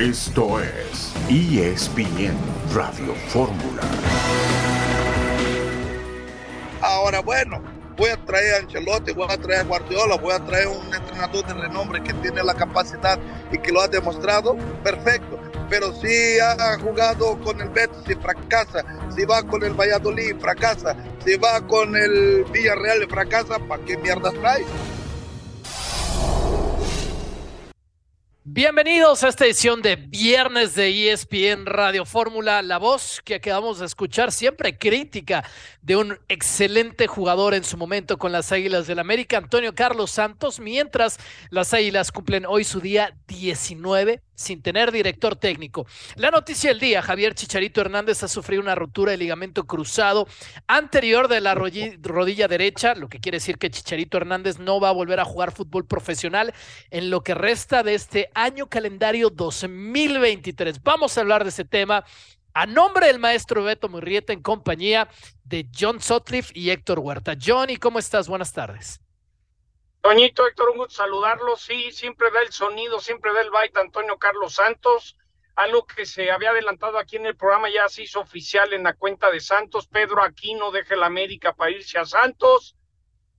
Esto es ESPN Radio Fórmula. Ahora, bueno, voy a traer a Ancelotti, voy a traer a Guardiola, voy a traer un entrenador de renombre que tiene la capacidad y que lo ha demostrado, perfecto. Pero si ha jugado con el Betis y fracasa, si va con el Valladolid fracasa, si va con el Villarreal fracasa, ¿para qué mierdas trae? Bienvenidos a esta edición de viernes de ESPN Radio Fórmula, la voz que acabamos de escuchar, siempre crítica de un excelente jugador en su momento con las Águilas del América, Antonio Carlos Santos, mientras las Águilas cumplen hoy su día 19 sin tener director técnico. La noticia del día, Javier Chicharito Hernández ha sufrido una rotura de ligamento cruzado anterior de la rodilla derecha, lo que quiere decir que Chicharito Hernández no va a volver a jugar fútbol profesional en lo que resta de este año calendario 2023. Vamos a hablar de ese tema a nombre del maestro Beto Murrieta en compañía de John Sotliff y Héctor Huerta. Johnny, ¿cómo estás? Buenas tardes. Toñito, Héctor, un gusto saludarlo. Sí, siempre da el sonido, siempre da el byte Antonio Carlos Santos. Algo que se había adelantado aquí en el programa ya se hizo oficial en la cuenta de Santos. Pedro Aquino deja el América para irse a Santos.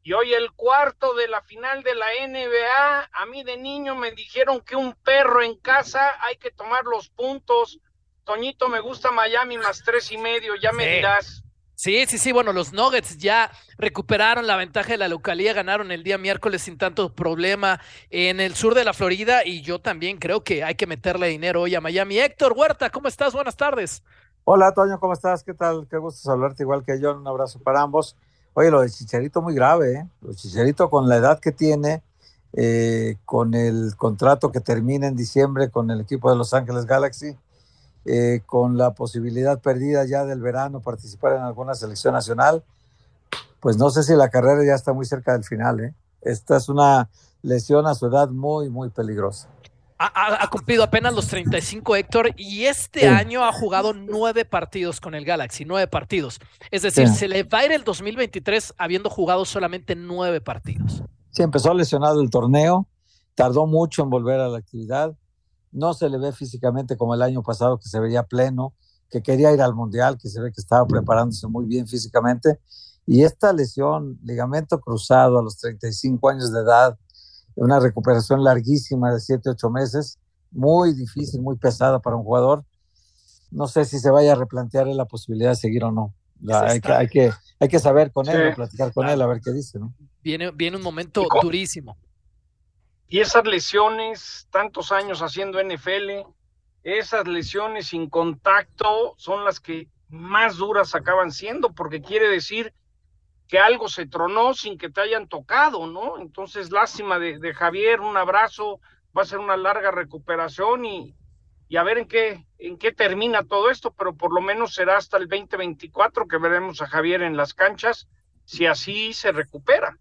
Y hoy el cuarto de la final de la NBA. A mí de niño me dijeron que un perro en casa hay que tomar los puntos. Toñito, me gusta Miami más tres y medio, ya me dirás. Sí, sí, sí, bueno, los Nuggets ya recuperaron la ventaja de la localía, ganaron el día miércoles sin tanto problema en el sur de la Florida y yo también creo que hay que meterle dinero hoy a Miami. Héctor Huerta, ¿cómo estás? Buenas tardes. Hola, Toño, ¿cómo estás? ¿Qué tal? Qué gusto saludarte igual que yo. Un abrazo para ambos. Oye, lo de Chicharito muy grave, ¿eh? Lo de Chicharito con la edad que tiene, eh, con el contrato que termina en diciembre con el equipo de Los Ángeles Galaxy, eh, con la posibilidad perdida ya del verano participar en alguna selección nacional, pues no sé si la carrera ya está muy cerca del final. ¿eh? Esta es una lesión a su edad muy, muy peligrosa. Ha, cumplido apenas los 35, Héctor, y este año ha jugado nueve partidos con el Galaxy, nueve partidos. Es decir, se le va a ir el 2023 habiendo jugado solamente nueve partidos. Sí, empezó lesionado el torneo, tardó mucho en volver a la actividad no se le ve físicamente como el año pasado, que se veía pleno, que quería ir al Mundial, que se ve que estaba preparándose muy bien físicamente. Y esta lesión, ligamento cruzado a los 35 años de edad, una recuperación larguísima de 7, 8 meses, muy difícil, muy pesada para un jugador. No sé si se vaya a replantear la posibilidad de seguir o no. hay, que, hay, que, hay que saber con él, platicar con él, a ver qué dice. ¿no? Viene, viene un momento durísimo. Y esas lesiones, tantos años haciendo NFL, esas lesiones sin contacto son las que más duras acaban siendo, porque quiere decir que algo se tronó sin que te hayan tocado, ¿no? Entonces, lástima de, Javier, un abrazo, va a ser una larga recuperación y, a ver en qué, en qué termina todo esto, pero por lo menos será hasta el 2024 que veremos a Javier en las canchas, si así se recupera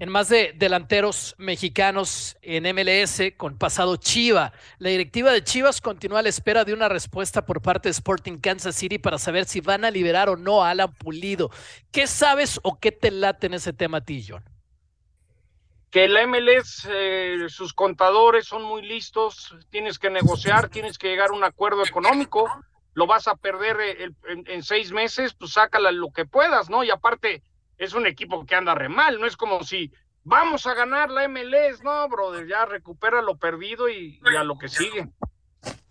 en más de delanteros mexicanos en MLS con pasado Chiva. La directiva de Chivas continúa a la espera de una respuesta por parte de Sporting Kansas City para saber si van a liberar o no a Alan Pulido. ¿Qué sabes o qué te late en ese tema a? Que la MLS, eh, sus contadores son muy listos, tienes que negociar, tienes que llegar a un acuerdo económico, lo vas a perder eh, en, en seis meses, pues sácala lo que puedas, ¿no? Y aparte, es un equipo que anda re mal, no es como si vamos a ganar la MLS, no, brother, ya recupera lo perdido y, a lo que sigue.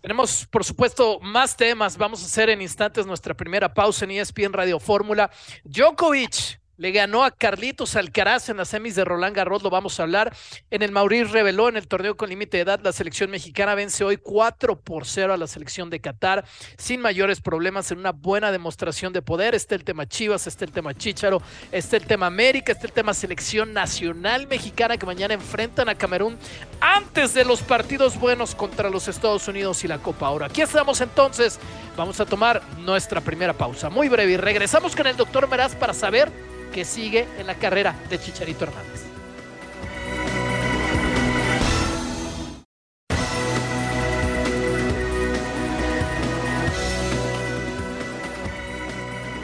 Tenemos, por supuesto, más temas. Vamos a hacer en instantes nuestra primera pausa en ESPN Radio Fórmula. Djokovic le ganó a Carlitos Alcaraz en las semis de Roland Garros, lo vamos a hablar. En el Mauriz reveló en el torneo con límite de edad, la selección mexicana vence hoy 4 por 0 a la selección de Qatar, sin mayores problemas, en una buena demostración de poder. Está el tema Chivas, está el tema Chicharo, está el tema América, está el tema selección nacional mexicana que mañana enfrentan a Camerún antes de los partidos buenos contra los Estados Unidos y la Copa Ahora, Aquí estamos entonces, vamos a tomar nuestra primera pausa, muy breve, y regresamos con el doctor Meraz para saber que sigue en la carrera de Chicharito Hernández.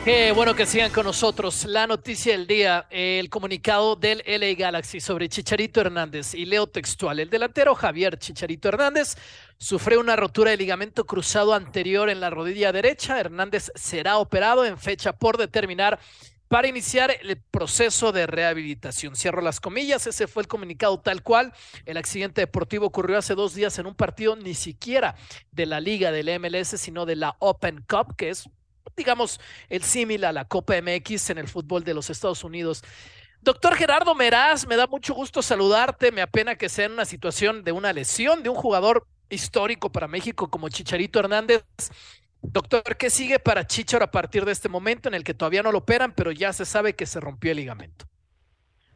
Qué bueno que sigan con nosotros. La noticia del día, el comunicado del LA Galaxy sobre Chicharito Hernández y leo textual. El delantero Javier Chicharito Hernández sufrió una rotura de ligamento cruzado anterior en la rodilla derecha. Hernández será operado en fecha por determinar para iniciar el proceso de rehabilitación. Cierro las comillas, ese fue el comunicado tal cual. El accidente deportivo ocurrió hace dos días en un partido ni siquiera de la liga del MLS, sino de la Open Cup, que es digamos, el símil a la Copa MX en el fútbol de los Estados Unidos. Doctor Gerardo Meraz, me da mucho gusto saludarte. Me apena que sea en una situación de una lesión de un jugador histórico para México como Chicharito Hernández. Doctor, ¿qué sigue para Chicharo a partir de este momento en el que todavía no lo operan, pero ya se sabe que se rompió el ligamento?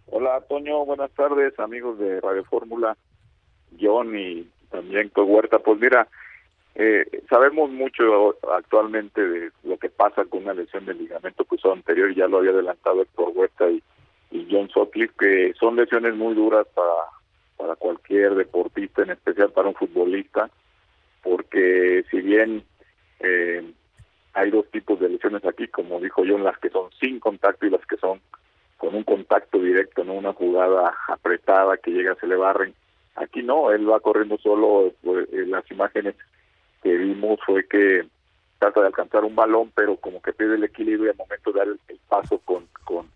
Hola, Toño, buenas tardes, amigos de Radio Fórmula, John y también Huerta. Pues mira, eh, sabemos mucho actualmente de lo que pasa con una lesión del ligamento cruzado anterior, y ya lo había adelantado Héctor Huerta y, John Sutcliffe, que son lesiones muy duras para, para cualquier deportista, en especial para un futbolista, porque si bien eh, hay dos tipos de lesiones aquí, como dijo John, las que son sin contacto y las que son con un contacto directo, no una jugada apretada que llega, se le barren. Aquí no, él va corriendo solo, pues, las imágenes que vimos fue que trata de alcanzar un balón, pero como que pierde el equilibrio y al momento de dar el, paso con, con,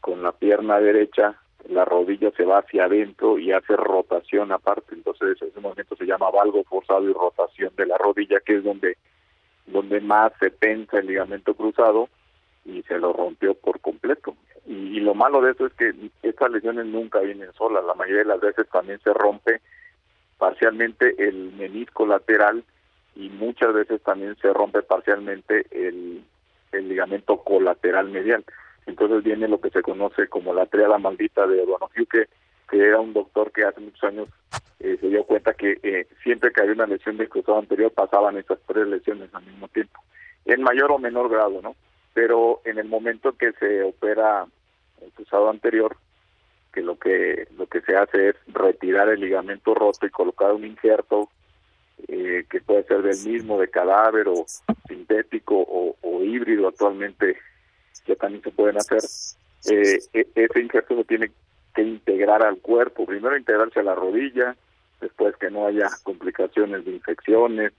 con la pierna derecha, la rodilla se va hacia adentro y hace rotación aparte. Entonces, ese momento se llama valgo forzado y rotación de la rodilla, que es donde, donde más se tensa el ligamento cruzado y se lo rompió por completo. Y, y lo malo de eso es que estas lesiones nunca vienen solas. La mayoría de las veces también se rompe parcialmente el menisco lateral y muchas veces también se rompe parcialmente el, el ligamento colateral medial. Entonces viene lo que se conoce como la triada maldita de Donoghue, que era un doctor que hace muchos años eh, se dio cuenta que eh, siempre que había una lesión del cruzado anterior pasaban esas tres lesiones al mismo tiempo, en mayor o menor grado, ¿no? Pero en el momento que se opera el cruzado anterior, que lo que lo que se hace es retirar el ligamento roto y colocar un injerto eh, que puede ser del mismo, de cadáver o sintético o, híbrido actualmente, que también se pueden hacer. Eh, e, ese injerto se tiene que integrar al cuerpo, primero integrarse a la rodilla, después que no haya complicaciones de infecciones,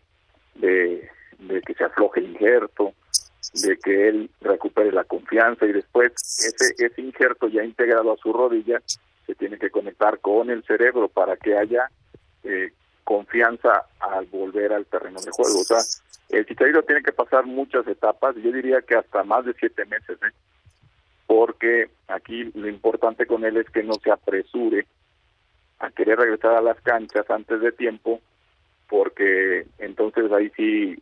de, que se afloje el injerto, de que él recupere la confianza y después ese, ese injerto ya integrado a su rodilla se tiene que conectar con el cerebro para que haya eh, confianza al volver al terreno de juego. O sea, el Chicharito tiene que pasar muchas etapas, yo diría que hasta más de siete meses, ¿eh? Porque aquí lo importante con él es que no se apresure a querer regresar a las canchas antes de tiempo, porque entonces ahí sí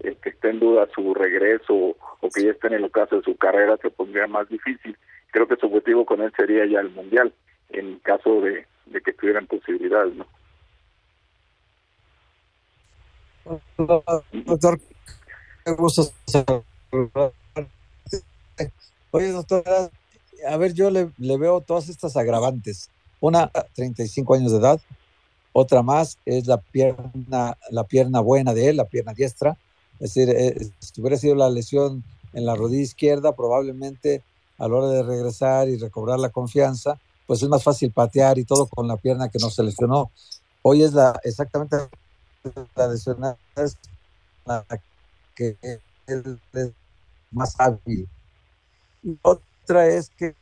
eh, que esté en duda su regreso o que ya esté en el ocaso de su carrera se pondría más difícil. Creo que su objetivo con él sería ya el Mundial, en caso de, que tuvieran posibilidades, ¿no? Doctor, qué gusto Oye, doctor, a ver, yo le, veo todas estas agravantes. Una, 35 años de edad. Otra más es la pierna, la pierna buena de él, la pierna diestra. Es decir, eh, si hubiera sido la lesión en la rodilla izquierda, probablemente a la hora de regresar y recobrar la confianza, pues es más fácil patear y todo con la pierna que no se lesionó. Hoy es la exactamente la es la que es más hábil. Y otra es que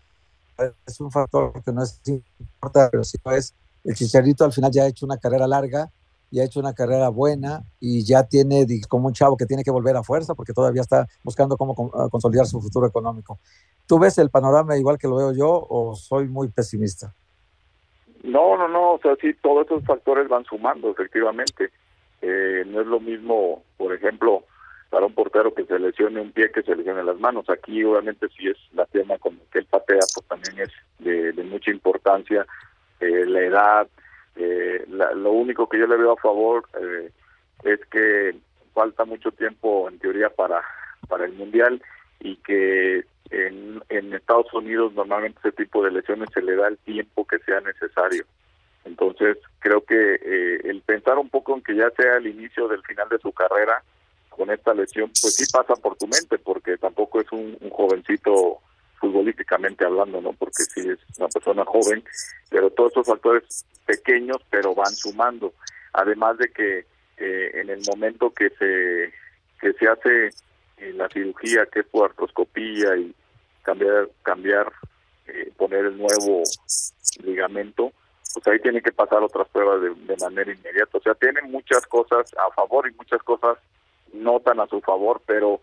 es un factor que no es importante, pero sí es el Chicharito al final ya ha hecho una carrera larga y ha hecho una carrera buena y ya tiene como un chavo que tiene que volver a fuerza porque todavía está buscando cómo consolidar su futuro económico. ¿Tú ves el panorama igual que lo veo yo o soy muy pesimista? No, no, no, o sea, sí, todos esos factores van sumando, efectivamente. Eh, no es lo mismo, por ejemplo, para un portero que se lesione un pie que se lesione las manos. Aquí obviamente si es la tema con que él patea, pues también es de, mucha importancia eh, la edad. Eh, lo único que yo le veo a favor eh, es que falta mucho tiempo en teoría para, para el Mundial y que en, en Estados Unidos normalmente ese tipo de lesiones se le da el tiempo que sea necesario. Entonces, creo que eh, el pensar un poco en que ya sea el inicio del final de su carrera, con esta lesión, pues sí pasa por tu mente, porque tampoco es un, jovencito futbolísticamente hablando, ¿no? Porque sí es una persona joven, pero todos esos factores pequeños, pero van sumando. Además de que eh, en el momento que se que se hace la cirugía, que es por artroscopía y cambiar cambiar eh, poner el nuevo ligamento, pues ahí tiene que pasar otras pruebas de, manera inmediata. O sea, tiene muchas cosas a favor y muchas cosas no tan a su favor, pero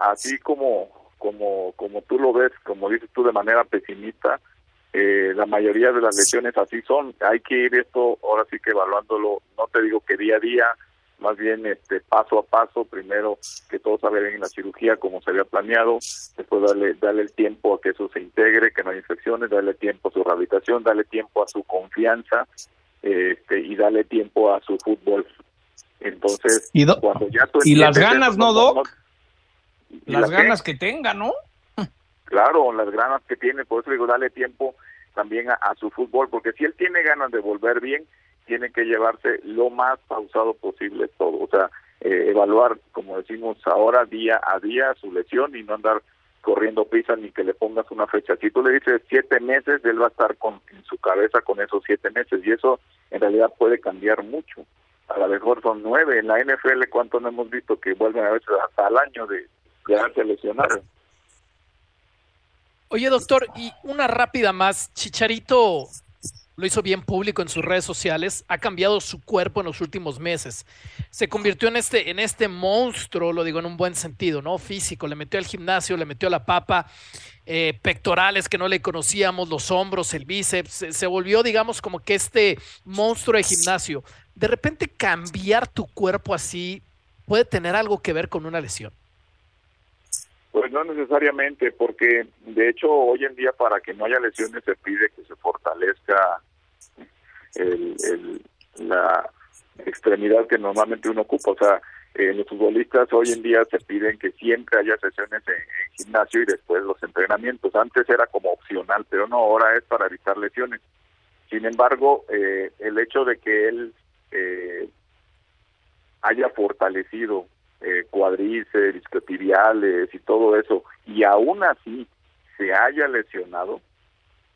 así como, como, como tú lo ves, como dices tú de manera pesimista, eh, la mayoría de las lesiones así son. Hay que ir esto ahora sí que evaluándolo, no te digo que día a día, más bien este paso a paso, primero que todo salga bien en la cirugía como se había planeado, después darle, darle el tiempo a que eso se integre, que no hay infecciones, darle tiempo a su rehabilitación, darle tiempo a su confianza este, y darle tiempo a su fútbol. Entonces, y, cuando ya y las ganas, ¿no, Doc? las ganas que tenga, ¿no? Claro, las ganas que tiene, por eso digo, darle tiempo también a, a su fútbol, porque si él tiene ganas de volver bien, tiene que llevarse lo más pausado posible todo, o sea, eh, evaluar, como decimos ahora, día a día su lesión y no andar corriendo prisa ni que le pongas una fecha. Si tú le dices siete meses, él va a estar con, en su cabeza con esos siete meses y eso en realidad puede cambiar mucho. A lo mejor son nueve. En la NFL, ¿cuántos no hemos visto que vuelven a veces hasta al año de quedarse lesionados? Oye, doctor, y una rápida más. Chicharito lo hizo bien público en sus redes sociales, ha cambiado su cuerpo en los últimos meses. Se convirtió en este, en este monstruo, lo digo en un buen sentido, ¿no? Físico, le metió al gimnasio, le metió a la papa, eh, pectorales que no le conocíamos, los hombros, el bíceps, se, volvió, digamos, como que este monstruo de gimnasio. De repente cambiar tu cuerpo así puede tener algo que ver con una lesión. Pues no necesariamente, porque de hecho hoy en día para que no haya lesiones se pide que se fortalezca el, la extremidad que normalmente uno ocupa. O sea, eh, los futbolistas hoy en día se piden que siempre haya sesiones en, gimnasio y después los entrenamientos. Antes era como opcional, pero no, ahora es para evitar lesiones. Sin embargo, eh, el hecho de que él eh, haya fortalecido eh, cuadriceps, isquiotibiales y todo eso, y aún así se haya lesionado,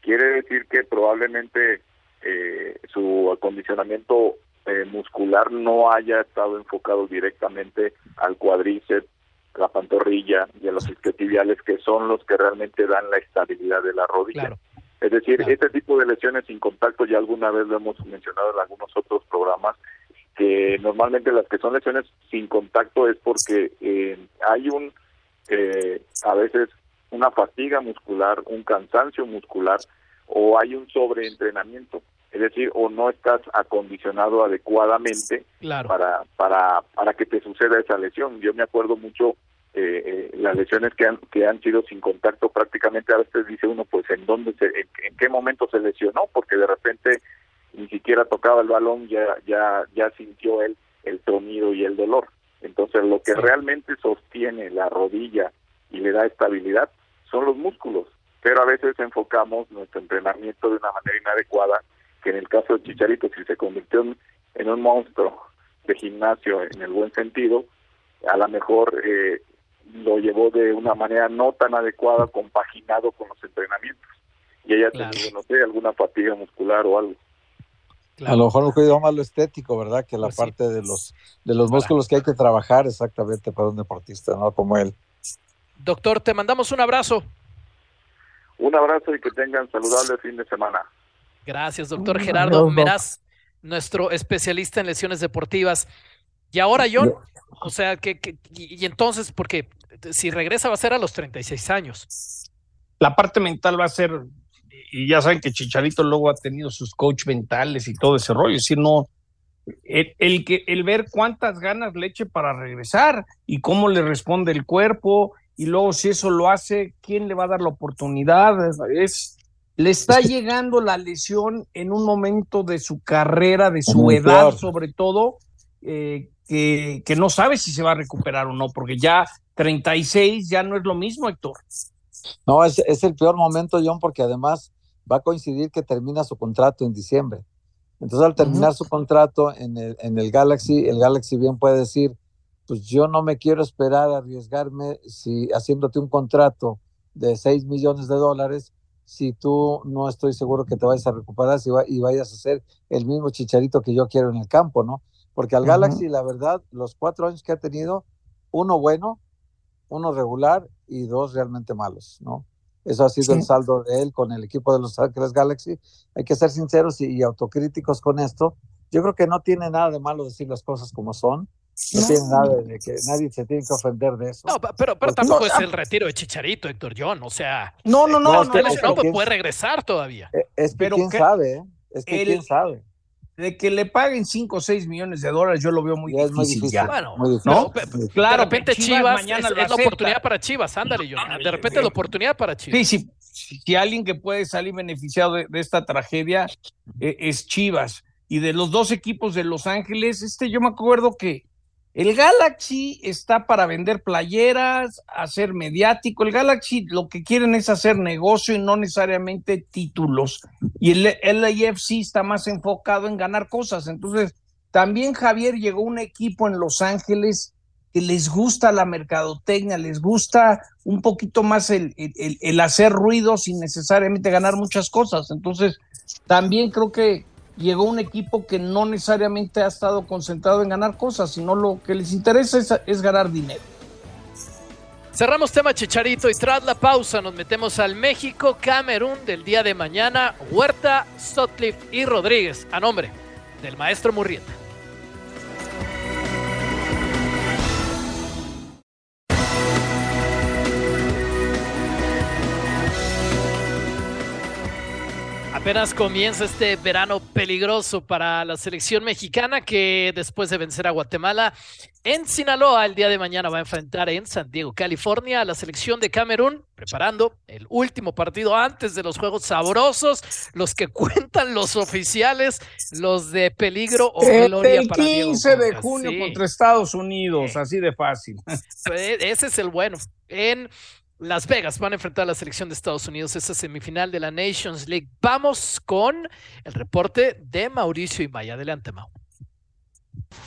quiere decir que probablemente eh, su acondicionamiento eh, muscular no haya estado enfocado directamente al cuadríceps, la pantorrilla y a los isquiotibiales, que son los que realmente dan la estabilidad de la rodilla. Es decir, este tipo de lesiones sin contacto, ya alguna vez lo hemos mencionado en algunos otros programas, que normalmente las que son lesiones sin contacto es porque eh, hay un, eh, a veces una fatiga muscular, un cansancio muscular o hay un sobreentrenamiento. Es decir, o no estás acondicionado adecuadamente para, para, para que te suceda esa lesión. Yo me acuerdo mucho eh, las lesiones que han, que han sido sin contacto prácticamente a veces dice uno pues en dónde se, en qué momento se lesionó porque de repente ni siquiera tocaba el balón, ya, ya, ya sintió él el tronido y el dolor. Entonces lo que realmente sostiene la rodilla y le da estabilidad son los músculos, pero a veces enfocamos nuestro entrenamiento de una manera inadecuada, que en el caso de Chicharito, si se convirtió en, un monstruo de gimnasio en el buen sentido, a lo mejor eh, lo llevó de una manera no tan adecuada, compaginado con los entrenamientos. Y ella claro. no sé, alguna fatiga muscular o algo. A lo mejor un cuidado más lo estético, ¿verdad? Que la pues parte de los de los músculos que hay que trabajar exactamente para un deportista, ¿no? Como él. Doctor, te mandamos un abrazo. Un abrazo y que tengan saludable fin de semana. Gracias, doctor Gerardo Meraz, nuestro especialista en lesiones deportivas. Y ahora, John, o sea, que, que y, y entonces, porque si regresa va a ser a los 36 años. La parte mental va a ser y ya saben que Chicharito luego ha tenido sus coach mentales y todo ese rollo, es decir, no, el, que, el ver cuántas ganas le eche para regresar y cómo le responde el cuerpo, y luego si eso lo hace, ¿quién le va a dar la oportunidad? Es, le está llegando la lesión en un momento de su carrera, de su edad sobre todo, eh, que, que no sabe si se va a recuperar o no, porque ya 36 ya no es lo mismo, Héctor. No, es, es el peor momento, John, porque además va a coincidir que termina su contrato en diciembre. Entonces, al terminar su contrato en el, en el Galaxy, el Galaxy bien puede decir, pues yo no me quiero esperar a arriesgarme si haciéndote un contrato de 6 millones de dólares, si tú no estoy seguro que te vayas a recuperar si y vayas a hacer el mismo chicharito que yo quiero en el campo, ¿no? Porque al Galaxy, la verdad, los cuatro años que ha tenido, uno bueno, uno regular y dos realmente malos, ¿no? Eso ha sido el saldo de él con el equipo de Los Ángeles Galaxy. Hay que ser sinceros y, autocríticos con esto. Yo creo que no tiene nada de malo decir las cosas como son. No, tiene nada de que nadie se tiene que ofender de eso. No, pero, pero tampoco es el retiro de Chicharito, Héctor John. O sea, no, no, no, no, no, puede regresar todavía. Eh, es que quién sabe, ¿eh? Es que quién sabe de que le paguen 5 o 6 millones de dólares, yo lo veo muy difícil, ya. Bueno, ¿no? Claro, de repente Chivas, es, la oportunidad para Chivas, ándale, yo. De repente es la oportunidad para Chivas. Sí, sí, si alguien que puede salir beneficiado de, esta tragedia eh, es Chivas. Y de los dos equipos de Los Ángeles, este yo me acuerdo que el Galaxy está para vender playeras, hacer mediático. El Galaxy lo que quieren es hacer negocio y no necesariamente títulos. Y el LAFC está más enfocado en ganar cosas. Entonces, también Javier llegó un equipo en Los Ángeles que les gusta la mercadotecnia, les gusta un poquito más el, el, el hacer ruido sin necesariamente ganar muchas cosas. Entonces, también creo que llegó un equipo que no necesariamente ha estado concentrado en ganar cosas, sino lo que les interesa es, ganar dinero. Cerramos tema Chicharito y tras la pausa nos metemos al México, Camerún del día de mañana, Huerta, Sotcliffe y Rodríguez, a nombre del maestro Murrieta. Apenas comienza este verano peligroso para la selección mexicana que después de vencer a Guatemala en Sinaloa el día de mañana va a enfrentar en San Diego, California a la selección de Camerún, preparando el último partido antes de los juegos sabrosos, los que cuentan los oficiales, los de peligro o gloria el 15 de junio contra Estados Unidos, así de fácil. Pues, ese es el bueno. En las Vegas van a enfrentar a la selección de Estados Unidos esa semifinal de la Nations League. Vamos con el reporte de Mauricio y Maya. Adelante, Mau.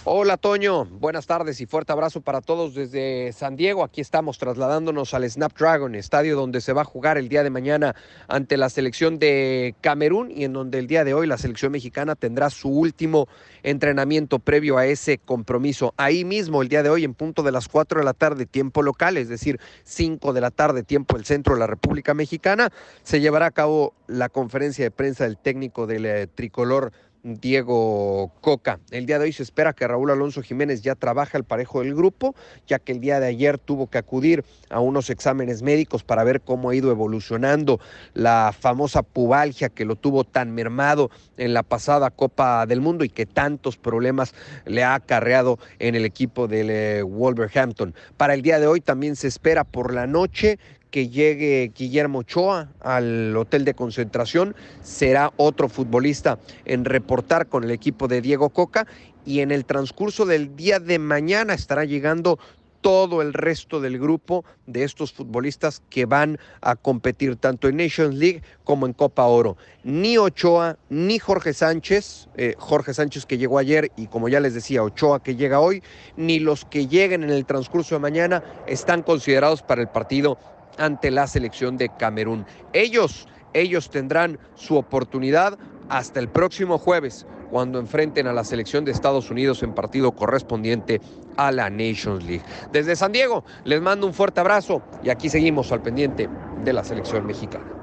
Hola Toño, buenas tardes y fuerte abrazo para todos desde San Diego. Aquí estamos trasladándonos al Snapdragon, estadio donde se va a jugar el día de mañana ante la selección de Camerún y en donde el día de hoy la selección mexicana tendrá su último entrenamiento previo a ese compromiso. Ahí mismo el día de hoy en punto de las 4 de la tarde tiempo local, es decir, 5 de la tarde tiempo del centro de la República Mexicana, se llevará a cabo la conferencia de prensa del técnico del eh, tricolor Diego Coca. El día de hoy se espera que Raúl Alonso Jiménez ya trabaje al parejo del grupo, ya que el día de ayer tuvo que acudir a unos exámenes médicos para ver cómo ha ido evolucionando la famosa pubalgia que lo tuvo tan mermado en la pasada Copa del Mundo y que tantos problemas le ha acarreado en el equipo del eh, Wolverhampton. Para el día de hoy también se espera por la noche que llegue Guillermo Ochoa al hotel de concentración. Será otro futbolista en reportar con el equipo de Diego Coca y en el transcurso del día de mañana estará llegando todo el resto del grupo de estos futbolistas que van a competir tanto en Nations League como en Copa Oro. Ni Ochoa, ni Jorge Sánchez, eh, Jorge Sánchez que llegó ayer y como ya les decía, Ochoa que llega hoy, ni los que lleguen en el transcurso de mañana están considerados para el partido ante la selección de Camerún. Ellos, ellos tendrán su oportunidad hasta el próximo jueves cuando enfrenten a la selección de Estados Unidos en partido correspondiente a la Nations League. Desde San Diego les mando un fuerte abrazo y aquí seguimos al pendiente de la selección mexicana.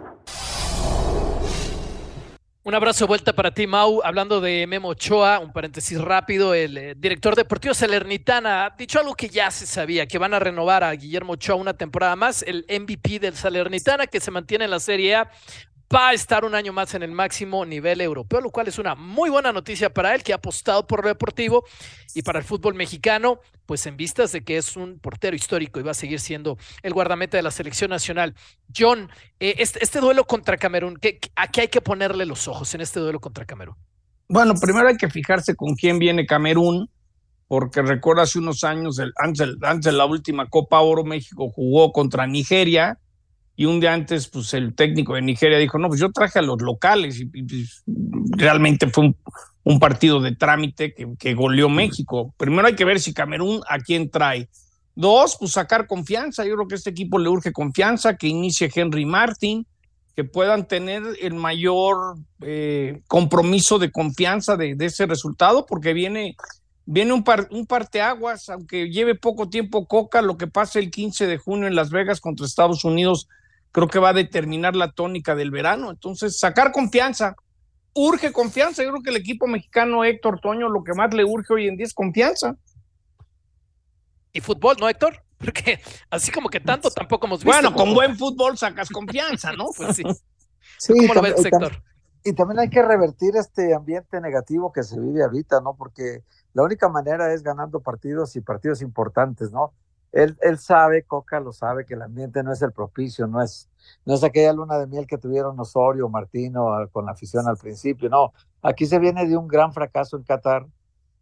Un abrazo vuelta para ti, Mau. Hablando de Memo Ochoa, un paréntesis rápido, el eh, director deportivo Salernitana ha dicho algo que ya se sabía, que van a renovar a Guillermo Ochoa una temporada más, el MVP del Salernitana, que se mantiene en la Serie A va a estar un año más en el máximo nivel europeo, lo cual es una muy buena noticia para él, que ha apostado por lo deportivo y para el fútbol mexicano, pues en vistas de que es un portero histórico y va a seguir siendo el guardameta de la selección nacional. John, eh, este, duelo contra Camerún, ¿qué, ¿a qué hay que ponerle los ojos en este duelo contra Camerún? Bueno, primero hay que fijarse con quién viene Camerún, porque recuerda hace unos años, antes, antes de la última Copa Oro, México jugó contra Nigeria y un día antes, pues el técnico de Nigeria dijo, no, pues yo traje a los locales y, pues, realmente fue un, partido de trámite que, que, goleó México. Primero hay que ver si Camerún a quién trae. Dos, pues sacar confianza. Yo creo que a este equipo le urge confianza, que inicie Henry Martin, que puedan tener el mayor eh, compromiso de confianza de, ese resultado, porque viene, viene un, par, un parteaguas, aunque lleve poco tiempo Coca, lo que pasa el 15 de junio en Las Vegas contra Estados Unidos creo que va a determinar la tónica del verano. Entonces, sacar confianza. Urge confianza. Yo creo que el equipo mexicano, Héctor Toño, lo que más le urge hoy en día es confianza. Y fútbol, ¿no, Héctor? Porque así como que tanto tampoco hemos visto. Bueno, con buen fútbol sacas confianza, ¿no? pues sí. sí ¿Cómo lo ves, Héctor? Y también hay que revertir este ambiente negativo que se vive ahorita, ¿no? Porque la única manera es ganando partidos y partidos importantes, ¿no? Él, sabe, Coca lo sabe, que el ambiente no es el propicio, no es, no es aquella luna de miel que tuvieron Osorio, Martino ah, con la afición al principio, no, aquí se viene de un gran fracaso en Qatar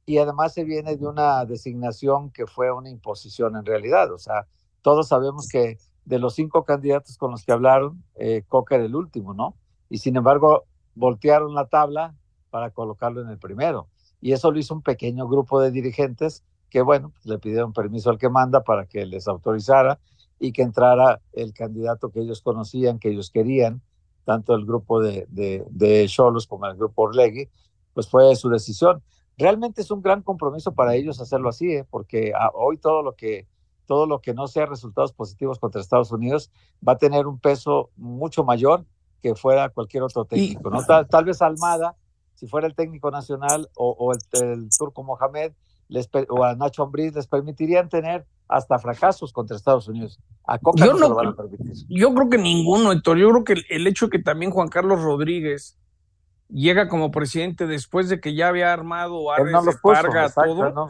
y además se viene de una designación que fue una imposición en realidad, o sea, todos sabemos que de los cinco candidatos con los que hablaron, eh, Coca era el último, ¿no? Y sin embargo, voltearon la tabla para colocarlo en el primero. Y eso lo hizo un pequeño grupo de dirigentes que bueno, pues, le pidieron permiso al que manda para que les autorizara y que entrara el candidato que ellos conocían, que ellos querían, tanto el grupo de, de, Cholos como el grupo Orlegui, pues fue su decisión. Realmente es un gran compromiso para ellos hacerlo así, ¿eh? porque ah, hoy todo lo que todo lo que no sea resultados positivos contra Estados Unidos va a tener un peso mucho mayor que fuera cualquier otro técnico. ¿no? Tal, vez Almada, si fuera el técnico nacional o, el, el, turco Mohamed, les, o a Nacho Ambriz les permitirían tener hasta fracasos contra Estados Unidos. A Coca yo no, lo van a permitir. Yo creo que ninguno, Héctor. Yo creo que el, hecho que también Juan Carlos Rodríguez llega como presidente después de que ya había armado a no todo.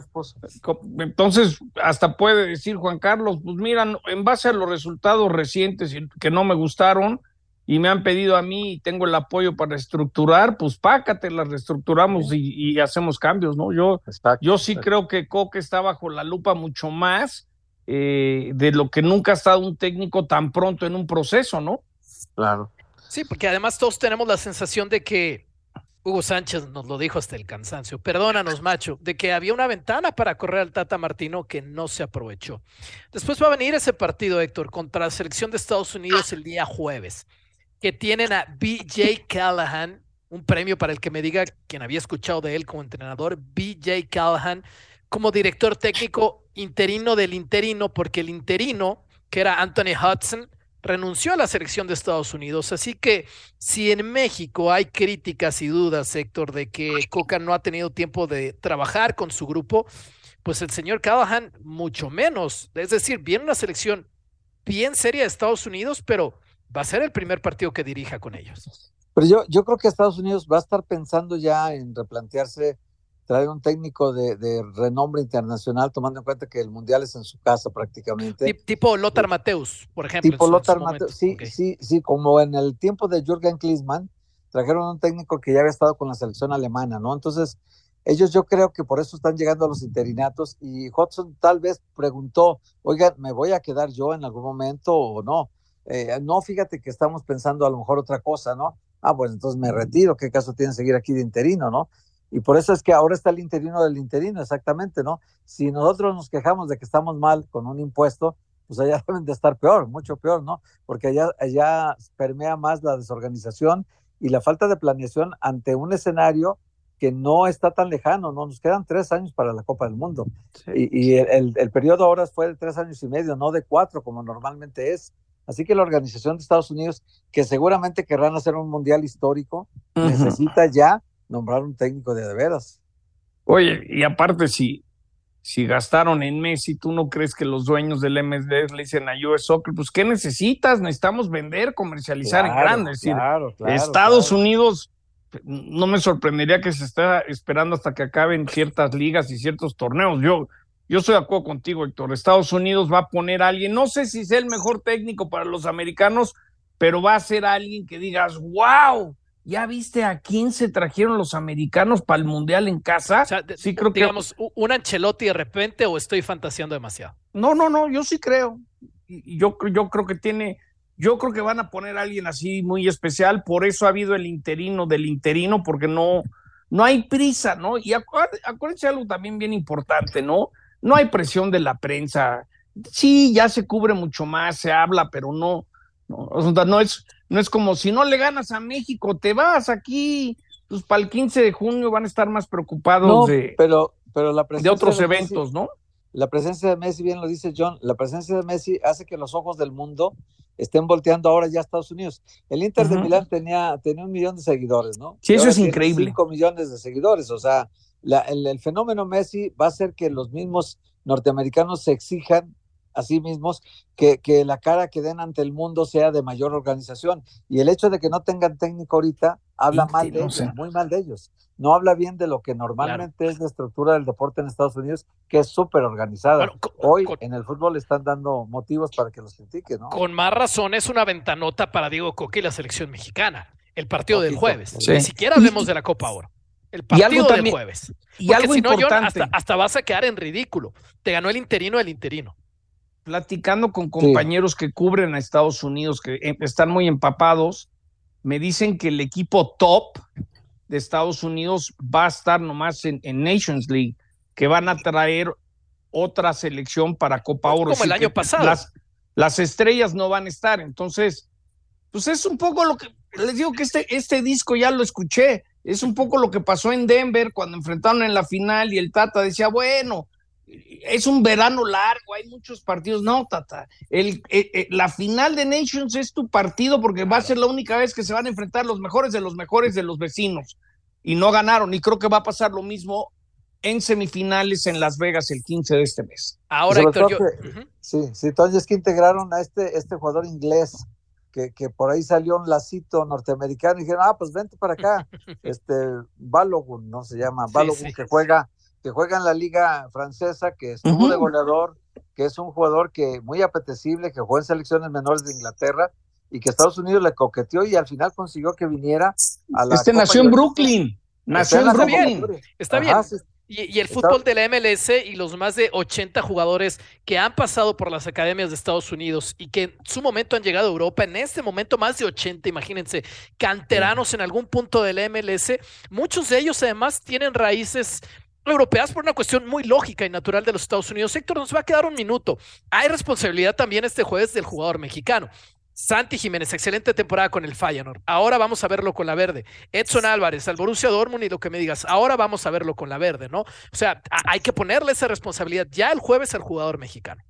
Entonces, hasta puede decir Juan Carlos, pues mira, en base a los resultados recientes que no me gustaron, y me han pedido a mí y tengo el apoyo para reestructurar, pues pácate, la reestructuramos y, hacemos cambios, ¿no? Yo, yo sí creo que Coque está bajo la lupa mucho más eh, de lo que nunca ha estado un técnico tan pronto en un proceso, ¿no? Claro. Sí, porque además todos tenemos la sensación de que Hugo Sánchez nos lo dijo hasta el cansancio, perdónanos, macho, de que había una ventana para correr al Tata Martino que no se aprovechó. Después va a venir ese partido, Héctor, contra la selección de Estados Unidos el día jueves que tienen a BJ Callahan, un premio para el que me diga quien había escuchado de él como entrenador, BJ Callahan, como director técnico interino del interino, porque el interino, que era Anthony Hudson, renunció a la selección de Estados Unidos. Así que si en México hay críticas y dudas, Héctor, de que Coca no ha tenido tiempo de trabajar con su grupo, pues el señor Callahan mucho menos. Es decir, viene una selección bien seria de Estados Unidos, pero va a ser el primer partido que dirija con ellos. Pero yo, yo creo que Estados Unidos va a estar pensando ya en replantearse traer un técnico de, renombre internacional, tomando en cuenta que el Mundial es en su casa prácticamente. Tipo Lothar Mateus, por ejemplo. Tipo Lothar Mateus, sí, sí, sí, como en el tiempo de Jürgen Klinsmann, trajeron un técnico que ya había estado con la selección alemana, ¿no? Entonces, ellos yo creo que por eso están llegando a los interinatos y Hudson tal vez preguntó, oigan, ¿me voy a quedar yo en algún momento o no? Eh, no, fíjate que estamos pensando a lo mejor otra cosa, ¿no? Ah, pues entonces me retiro, ¿qué caso tiene seguir aquí de interino, no? Y por eso es que ahora está el interino del interino, exactamente, ¿no? Si nosotros nos quejamos de que estamos mal con un impuesto, pues allá deben de estar peor, mucho peor, ¿no? Porque allá, allá permea más la desorganización y la falta de planeación ante un escenario que no está tan lejano, ¿no? Nos quedan tres años para la Copa del Mundo. Y, y el, el, periodo ahora fue de tres años y medio, no de cuatro, como normalmente es. Así que la Organización de Estados Unidos, que seguramente querrán hacer un mundial histórico, necesita ya nombrar un técnico de de veras. Oye, y aparte, si, si gastaron en Messi, ¿tú no crees que los dueños del MSD le dicen a US Soccer, pues qué necesitas? Necesitamos vender, comercializar en grande. Es decir, Estados Unidos, no me sorprendería que se esté esperando hasta que acaben ciertas ligas y ciertos torneos. Yo, yo estoy de acuerdo contigo, Héctor. Estados Unidos va a poner a alguien, no sé si es el mejor técnico para los americanos, pero va a ser alguien que digas, wow, ¿ya viste a quién se trajeron los americanos para el Mundial en casa? sí, creo digamos, un Ancelotti de repente o estoy fantaseando demasiado. No, no, no, yo sí creo. Yo, yo creo que tiene, Yo creo que van a poner a alguien así muy especial, por eso ha habido el interino del interino, porque no, no hay prisa, ¿no? Y acuérdense algo también bien importante, ¿no? No hay presión de la prensa. Sí, ya se cubre mucho más, se habla, pero no, no, no es, no es como si no le ganas a México, te vas aquí, pues para el 15 de junio van a estar más preocupados de, pero, pero la de otros eventos, ¿no? La presencia de Messi, bien lo dice John, la presencia de Messi hace que los ojos del mundo estén volteando ahora ya a Estados Unidos. El Inter de Milán tenía, tenía un millón de seguidores, ¿no? Sí, eso es increíble. Cinco millones de seguidores, o sea, el, fenómeno Messi va a hacer que los mismos norteamericanos se exijan a sí mismos que, que la cara que den ante el mundo sea de mayor organización. Y el hecho de que no tengan técnico ahorita habla mal de ellos, muy mal de ellos. No habla bien de lo que normalmente es la estructura del deporte en Estados Unidos, que es súper organizada. Hoy en el fútbol están dando motivos para que los critiquen, ¿no? Con más razón es una ventanota para Diego Coque y la selección mexicana. El partido del jueves. Ni siquiera hablemos de la Copa Oro. El partido del jueves. Y algo si no, importante. hasta, hasta vas a quedar en ridículo. Te ganó el interino del interino platicando con compañeros que cubren a Estados Unidos, que eh, están muy empapados, me dicen que el equipo top de Estados Unidos va a estar nomás en, Nations League, que van a traer otra selección para Copa Oro. Como el año pasado. Las, las, estrellas no van a estar. Entonces, pues es un poco lo que les digo que este, este disco ya lo escuché. Es un poco lo que pasó en Denver cuando enfrentaron en la final y el Tata decía, bueno, es un verano largo, hay muchos partidos. No, Tata, el, eh, eh, la final de Nations es tu partido porque va a ser la única vez que se van a enfrentar los mejores de los mejores de los vecinos. Y no ganaron. Y creo que va a pasar lo mismo en semifinales en Las Vegas el 15 de este mes. Ahora, Héctor, yo... Sí, sí, entonces es que integraron a este, este jugador inglés. Que, que, por ahí salió un lacito norteamericano y dijeron, ah, pues vente para acá. Este, Balogun, ¿no? Se llama, Balogun, que juega que juega en la liga francesa, que estuvo de goleador, que es un jugador que muy apetecible, que jugó en selecciones menores de Inglaterra y que Estados Unidos le coqueteó y al final consiguió que viniera a la Este nació en Brooklyn. Nació en Brooklyn. Está bien. Y, el fútbol de la MLS y los más de 80 jugadores que han pasado por las academias de Estados Unidos y que en su momento han llegado a Europa, en este momento más de 80, imagínense, canteranos en algún punto de la MLS, muchos de ellos además tienen raíces europeas por una cuestión muy lógica y natural de los Estados Unidos. Héctor, nos va a quedar un minuto. Hay responsabilidad también este jueves del jugador mexicano. Santi Jiménez, excelente temporada con el Feyenoord. Ahora vamos a verlo con la verde. Edson Álvarez, al Borussia Dortmund y lo que me digas. Ahora vamos a verlo con la verde, ¿no? O sea, hay que ponerle esa responsabilidad ya el jueves al jugador mexicano.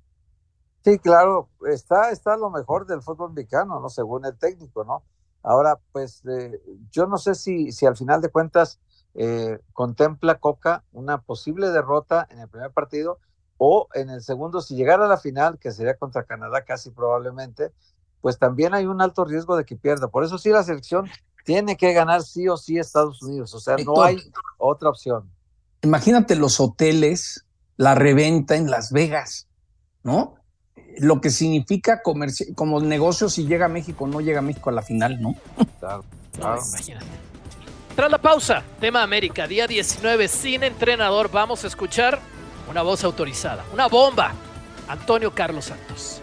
Sí, claro, está, está lo mejor del fútbol mexicano, ¿no? Según el técnico, ¿no? Ahora, pues eh, yo no sé si, si al final de cuentas eh, contempla Coca una posible derrota en el primer partido o en el segundo, si llegara a la final, que sería contra Canadá casi probablemente, pues también hay un alto riesgo de que pierda. Por eso sí la selección tiene que ganar sí o sí Estados Unidos, o sea, no hay otra opción. Imagínate los hoteles, la reventa en Las Vegas, ¿no? Lo que significa como negocio si llega a México, no llega a México a la final, ¿no? Claro, claro. Tras la pausa, tema América, día 19, sin entrenador, vamos a escuchar una voz autorizada, una bomba, Antonio Carlos Santos.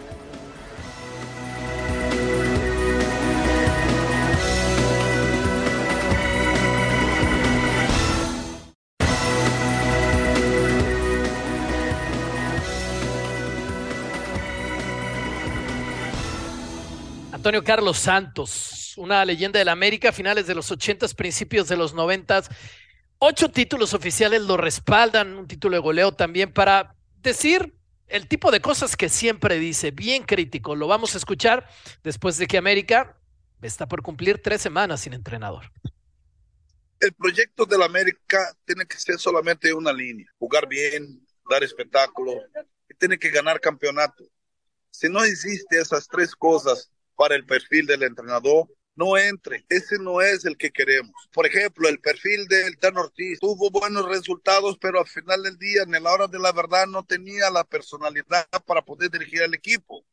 Antonio Carlos Santos, una leyenda de la América, finales de los ochentas, principios de los noventas. Ocho títulos oficiales lo respaldan, un título de goleo también para decir el tipo de cosas que siempre dice, bien crítico. Lo vamos a escuchar después de que América está por cumplir tres semanas sin entrenador. El proyecto de la América tiene que ser solamente una línea, jugar bien, dar espectáculo, y tiene que ganar campeonato. Si no existe esas tres cosas, para el perfil del entrenador, no entre. Ese no es el que queremos. Por ejemplo, el perfil del Tan Ortiz tuvo buenos resultados, pero al final del día, en la hora de la verdad, no tenía la personalidad para poder dirigir al equipo.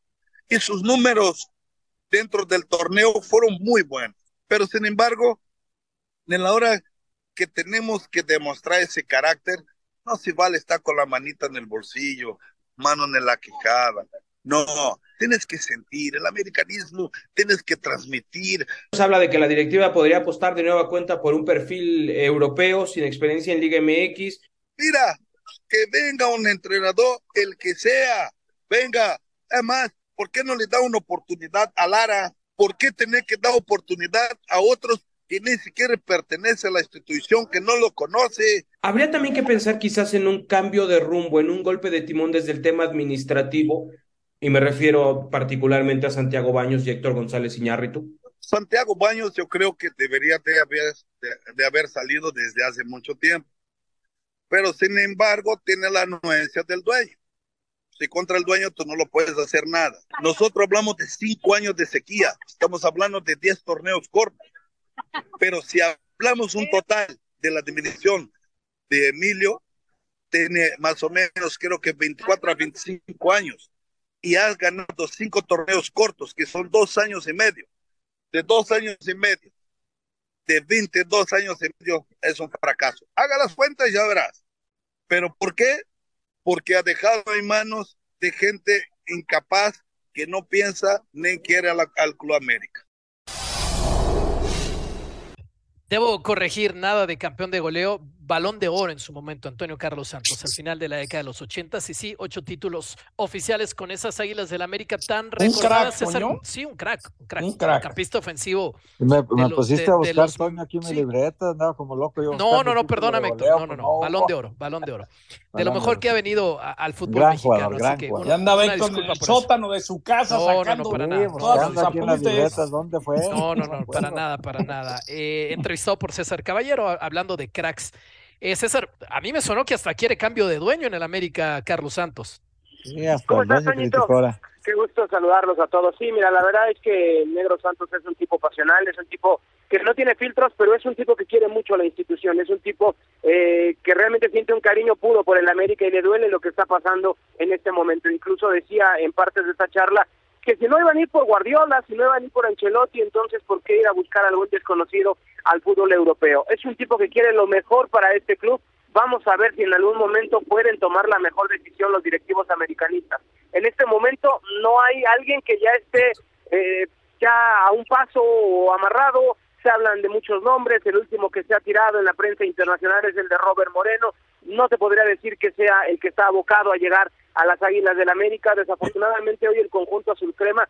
Y sus números dentro del torneo fueron muy buenos. Pero sin embargo, en la hora que tenemos que demostrar ese carácter, no se vale estar con la manita en el bolsillo, mano en la quijada. No, tienes que sentir el americanismo, tienes que transmitir. Se habla de que la directiva podría apostar de nueva cuenta por un perfil europeo sin experiencia en Liga MX. Mira, que venga un entrenador, el que sea, venga. Además, ¿por qué no le da una oportunidad a Lara? ¿Por qué tener que dar oportunidad a otros que ni siquiera pertenece a la institución, que no lo conoce? Habría también que pensar quizás en un cambio de rumbo, en un golpe de timón desde el tema administrativo, y me refiero particularmente a Santiago Baños y Héctor González Iñárritu. Santiago Baños yo creo que debería de haber, de, haber salido desde hace mucho tiempo, pero sin embargo tiene la anuencia del dueño. Si contra el dueño tú no lo puedes hacer nada. Nosotros hablamos de cinco años de sequía, estamos hablando de diez torneos cortos, pero si hablamos un total de la dimisión de Emilio, tiene más o menos creo que 24 a 25 años y has ganado cinco torneos cortos, que son dos años y medio. De dos años y medio, de 22 años y medio, es un fracaso. Haga las cuentas y ya verás. ¿Pero por qué? Porque ha dejado en manos de gente incapaz que no piensa ni quiere al Club América. Debo corregir nada de campeón de goleo, balón de oro en su momento, Antonio Carlos Santos, al final de la década de los 80 y sí, ocho títulos oficiales con esas águilas del América tan recordadas. ¿Un crack, Sí, un crack, un crack, un crack. campista ofensivo. Me, pusiste a buscar, Toño, aquí mi sí. libreta, andaba como loco. Yo no, no, no, perdóname, Héctor, no, no, no, balón de oro, balón de oro. De lo mejor que ha venido a, al fútbol gran mexicano. Jugador, gran así que jugador. Ya andaba Héctor en el sótano de su casa no, sacando no, no, para nada. todas sus apuntes. Libretas, ¿Dónde fue? No, no, no, para nada, para nada. Eh, entrevistado por César Caballero, hablando de cracks. Eh, César, a mí me sonó que hasta quiere cambio de dueño en el América, Carlos Santos. Sí, hasta ¿Cómo el estás, Toñito? Qué gusto saludarlos a todos. Sí, mira, la verdad es que Negro Santos es un tipo pasional, es un tipo que no tiene filtros, pero es un tipo que quiere mucho a la institución, es un tipo eh, que realmente siente un cariño puro por el América y le duele lo que está pasando en este momento. Incluso decía en partes de esta charla que si no iban a ir por Guardiola, si no iban a ir por Ancelotti, entonces ¿por qué ir a buscar algún desconocido al fútbol europeo? Es un tipo que quiere lo mejor para este club. Vamos a ver si en algún momento pueden tomar la mejor decisión los directivos americanistas. En este momento no hay alguien que ya esté eh, ya a un paso o amarrado. Se hablan de muchos nombres. El último que se ha tirado en la prensa internacional es el de Robert Moreno. No te podría decir que sea el que está abocado a llegar a las Águilas del América. Desafortunadamente hoy el conjunto azul crema,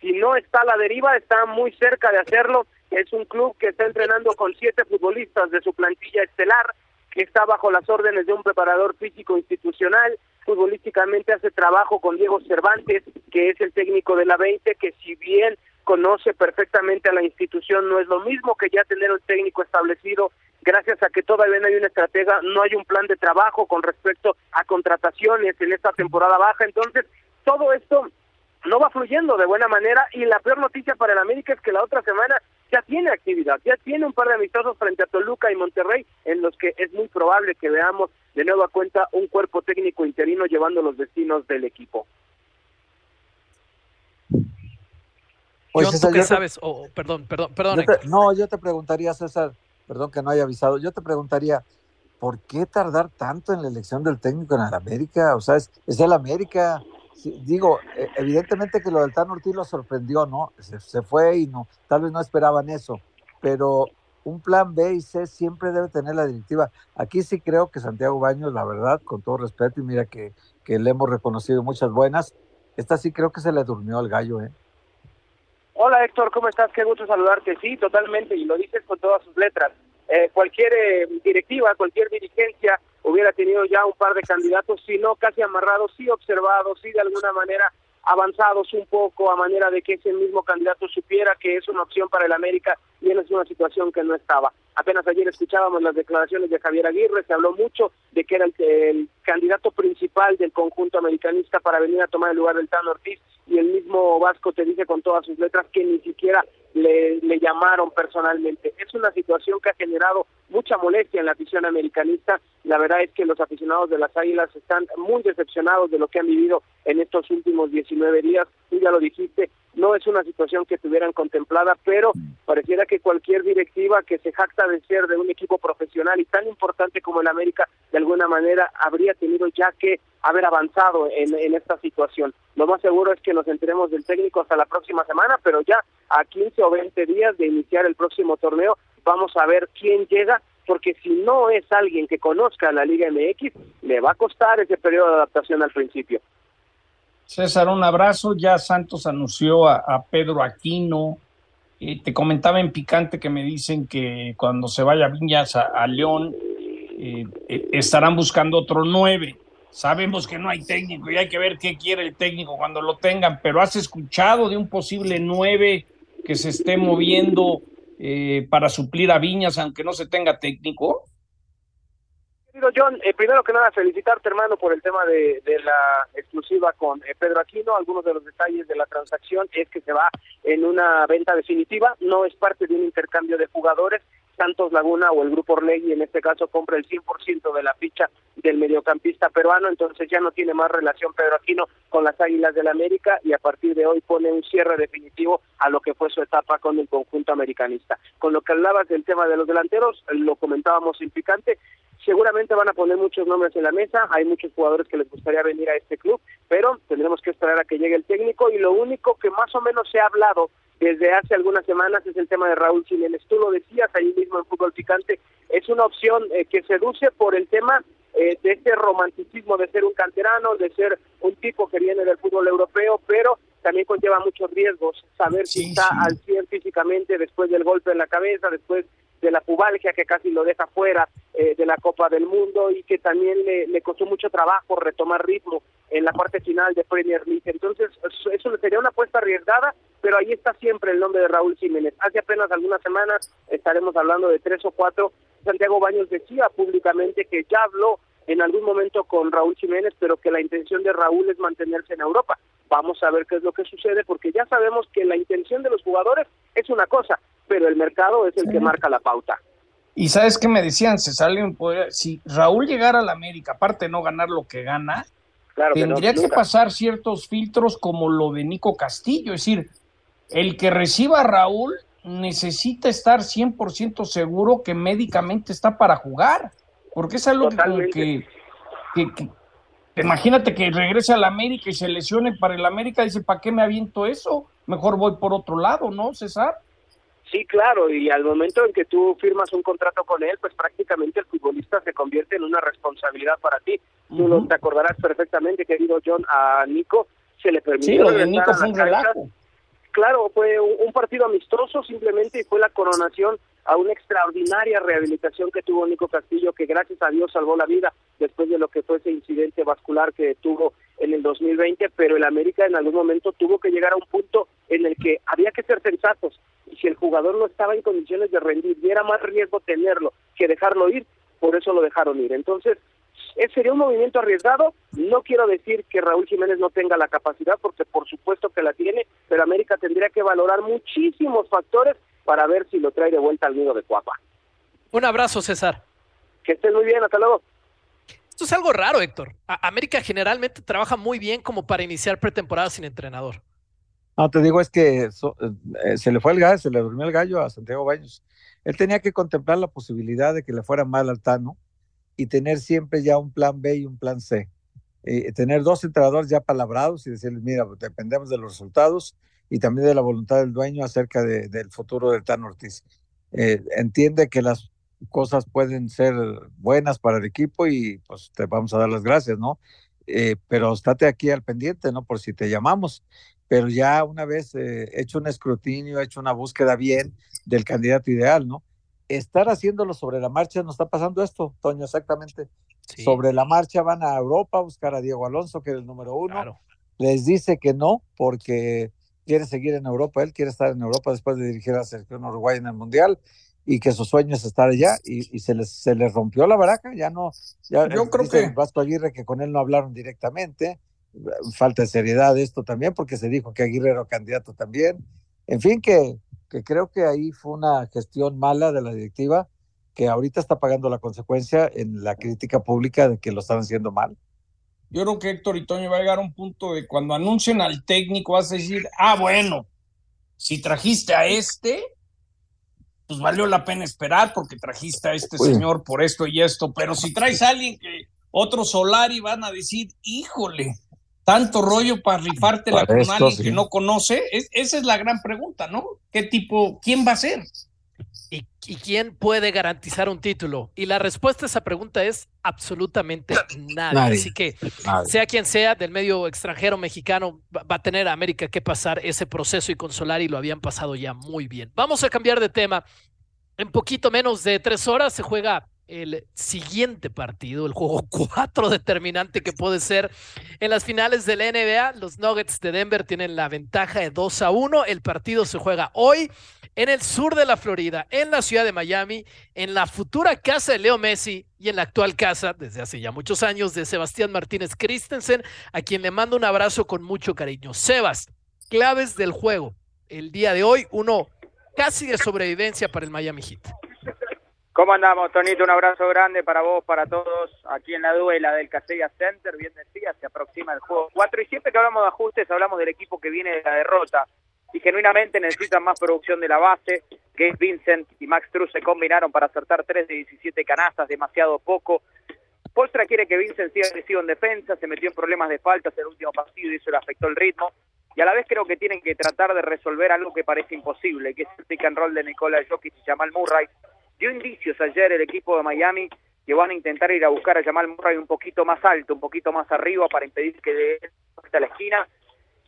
si no está a la deriva, está muy cerca de hacerlo. Es un club que está entrenando con siete futbolistas de su plantilla estelar, que está bajo las órdenes de un preparador físico institucional. Futbolísticamente hace trabajo con Diego Cervantes, que es el técnico de la 20, que si bien conoce perfectamente a la institución, no es lo mismo que ya tener un técnico establecido gracias a que todavía no hay una estratega, no hay un plan de trabajo con respecto a contrataciones en esta temporada baja. Entonces, todo esto no va fluyendo de buena manera y la peor noticia para el América es que la otra semana ya tiene actividad, ya tiene un par de amistosos frente a Toluca y Monterrey en los que es muy probable que veamos de nueva cuenta un cuerpo técnico interino llevando los destinos del equipo. Oye, Oye, ¿tú César, qué yo te- sabes? Oh, perdón, perdón, perdón. yo te- Héctor. no, yo te preguntaría, César, perdón que no haya avisado, yo te preguntaría, ¿por qué tardar tanto en la elección del técnico en el América? O sea, es, el América. Digo, eh, evidentemente que lo del Tan Ortiz lo sorprendió, ¿no? Se, se fue y no, tal vez no esperaban eso, pero un plan B y C siempre debe tener la directiva. Aquí sí creo que Santiago Baños, la verdad, con todo respeto, y mira que, que le hemos reconocido muchas buenas, esta sí creo que se le durmió al gallo, ¿eh? Hola Héctor, ¿cómo estás? Qué gusto saludarte. Sí, totalmente, y lo dices con todas sus letras. Eh, cualquier eh, directiva, cualquier dirigencia hubiera tenido ya un par de candidatos, si no casi amarrados, sí observados, sí de alguna manera avanzados un poco a manera de que ese mismo candidato supiera que es una opción para el América y él es una situación que no estaba. Apenas ayer escuchábamos las declaraciones de Javier Aguirre, se habló mucho de que era el, el candidato principal del conjunto americanista para venir a tomar el lugar del Tano Ortiz y el mismo Vasco te dice con todas sus letras que ni siquiera le, le llamaron personalmente. Es una situación que ha generado mucha molestia en la afición americanista. La verdad es que los aficionados de las Águilas están muy decepcionados de lo que han vivido en estos últimos 19 días. Tú ya lo dijiste, no es una situación que tuvieran contemplada, pero pareciera que cualquier directiva que se jacta de ser de un equipo profesional y tan importante como el América, de alguna manera habría tenido ya que haber avanzado en, en esta situación. Lo más seguro es que nos enteremos del técnico hasta la próxima semana, pero ya a 15 o 20 días de iniciar el próximo torneo, vamos a ver quién llega, porque si no es alguien que conozca la Liga MX, le va a costar ese periodo de adaptación al principio. César, un abrazo. Ya Santos anunció a, Pedro Aquino. Eh, te comentaba en picante que me dicen que cuando se vaya Viñas a, a León eh, eh, estarán buscando otro nueve. Sabemos que no hay técnico y hay que ver qué quiere el técnico cuando lo tengan, pero ¿has escuchado de un posible nueve que se esté moviendo eh, para suplir a Viñas aunque no se tenga técnico? Querido John, eh, primero que nada felicitarte hermano por el tema de, la exclusiva con eh, Pedro Aquino. Algunos de los detalles de la transacción es que se va en una venta definitiva, no es parte de un intercambio de jugadores. Santos Laguna o el grupo Orlegui en este caso compra el 100% de la ficha del mediocampista peruano, entonces ya no tiene más relación Pedro Aquino con las Águilas del América y a partir de hoy pone un cierre definitivo a lo que fue su etapa con el conjunto americanista. Con lo que hablabas del tema de los delanteros, lo comentábamos en picante, seguramente van a poner muchos nombres en la mesa, hay muchos jugadores que les gustaría venir a este club, pero tendremos que esperar a que llegue el técnico y lo único que más o menos se ha hablado desde hace algunas semanas es el tema de Raúl Jiménez. Tú lo decías ahí mismo en Fútbol Picante, es una opción eh, que seduce por el tema eh, de este romanticismo de ser un canterano, de ser un tipo que viene del fútbol europeo, pero también conlleva muchos riesgos, saber si está al 100 físicamente después del golpe en la cabeza, después de la pubalgia que casi lo deja fuera eh, de la Copa del Mundo y que también le, le, costó mucho trabajo retomar ritmo en la parte final de Premier League. Entonces, eso sería una apuesta arriesgada, pero ahí está siempre el nombre de Raúl Jiménez. Hace apenas algunas semanas estaremos hablando de tres o cuatro. Santiago Baños decía públicamente que ya habló en algún momento con Raúl Jiménez, pero que la intención de Raúl es mantenerse en Europa. Vamos a ver qué es lo que sucede, porque ya sabemos que la intención de los jugadores es una cosa, pero el mercado es el sí. que marca la pauta. Y sabes qué me decían, se sale un poder, si Raúl llegara a la América, aparte de no ganar lo que gana, claro tendría que, no, que pasar ciertos filtros como lo de Nico Castillo, es decir, el que reciba a Raúl necesita estar 100% seguro que médicamente está para jugar, porque es algo que, que, que, imagínate que regrese a la América y se lesione para el América, dice, ¿para qué me aviento eso? Mejor voy por otro lado, ¿no, César? Sí, claro, y al momento en que tú firmas un contrato con él, pues prácticamente el futbolista se convierte en una responsabilidad para ti. Uh -huh. Tú lo, te acordarás perfectamente, querido John, a Nico se le permitió sí, lo de Nico fue un relajo. Claro, fue un partido amistoso simplemente y fue la coronación a una extraordinaria rehabilitación que tuvo Nico Castillo, que gracias a Dios salvó la vida después de lo que fue ese incidente vascular que tuvo en el 2020, pero el América en algún momento tuvo que llegar a un punto en el que había que ser sensatos y si el jugador no estaba en condiciones de rendir y era más riesgo tenerlo que dejarlo ir, por eso lo dejaron ir. Entonces, sería un movimiento arriesgado. No quiero decir que Raúl Jiménez no tenga la capacidad, porque por supuesto que la tiene, pero América tendría que valorar muchísimos factores para ver si lo trae de vuelta al nido de Cuapa. Un abrazo, César. Que estés muy bien, hasta luego. Esto es algo raro, Héctor. A América generalmente trabaja muy bien como para iniciar pretemporada sin entrenador. No, te digo, es que so, eh, se le fue el gallo, se le durmió el gallo a Santiago Baños. Él tenía que contemplar la posibilidad de que le fuera mal al Tano y tener siempre ya un plan B y un plan C. Eh, tener dos entrenadores ya palabrados y decirles, mira, dependemos de los resultados y también de la voluntad del dueño acerca de, del futuro del Tano Ortiz. Eh, entiende que las cosas pueden ser buenas para el equipo y pues te vamos a dar las gracias, ¿no? Eh, pero estate aquí al pendiente, ¿no? Por si te llamamos. Pero ya una vez hecho un escrutinio, hecho una búsqueda bien del candidato ideal, ¿no? Estar haciéndolo sobre la marcha, nos está pasando esto, Toño, exactamente. Sí. Sobre la marcha van a Europa a buscar a Diego Alonso, que es el número uno. Claro. Les dice que no, porque quiere seguir en Europa, él quiere estar en Europa después de dirigir a la selección Uruguay en el Mundial y que su sueño es estar allá y, y se les se les rompió la baraca, ya no, ya yo creo que Vasco Aguirre que con él no hablaron directamente, falta de seriedad esto también porque se dijo que Aguirre era candidato también, en fin que que creo que ahí fue una gestión mala de la directiva que ahorita está pagando la consecuencia en la crítica pública de que lo están haciendo mal. Yo creo que Héctor y Toño va a llegar a un punto de cuando anuncien al técnico vas a decir, ah, bueno, si trajiste a este, pues valió la pena esperar porque trajiste a este señor por esto y esto, pero si traes a alguien que otro Solari van a decir, híjole, tanto rollo para rifarte la con alguien que no conoce, esa es la gran pregunta, ¿no? ¿Qué tipo, quién va a ser? ¿Y, quién puede garantizar un título? Y la respuesta a esa pregunta es absolutamente nadie. Así que, sea quien sea del medio extranjero mexicano, va, a tener a América que pasar ese proceso y consolar y lo habían pasado ya muy bien. Vamos a cambiar de tema. En poquito menos de tres horas se juega el siguiente partido, el juego cuatro determinante que puede ser en las finales de la NBA. Los Nuggets de Denver tienen la ventaja de 2 a 1. El partido se juega hoy en el sur de la Florida, en la ciudad de Miami, en la futura casa de Leo Messi y en la actual casa, desde hace ya muchos años, de Sebastián Martínez Christensen, a quien le mando un abrazo con mucho cariño. Sebas, claves del juego. El día de hoy, uno casi de sobrevivencia para el Miami Heat. ¿Cómo andamos, Tonito? Un abrazo grande para vos, para todos, aquí en la duela del Casella Center. Bien decía, se aproxima el juego 4 y siempre que hablamos de ajustes hablamos del equipo que viene de la derrota y genuinamente necesitan más producción de la base. que Vincent y Max Truss se combinaron para acertar 3 de 17 canastas, demasiado poco. Polstra quiere que Vincent siga agresivo en defensa, se metió en problemas de faltas en el último partido y eso le afectó el ritmo. Y a la vez creo que tienen que tratar de resolver algo que parece imposible, que es el pick and roll de Nicola Jokic y Jamal Murray. Dio indicios ayer el equipo de Miami que van a intentar ir a buscar a Jamal Murray un poquito más alto, un poquito más arriba para impedir que dé a la esquina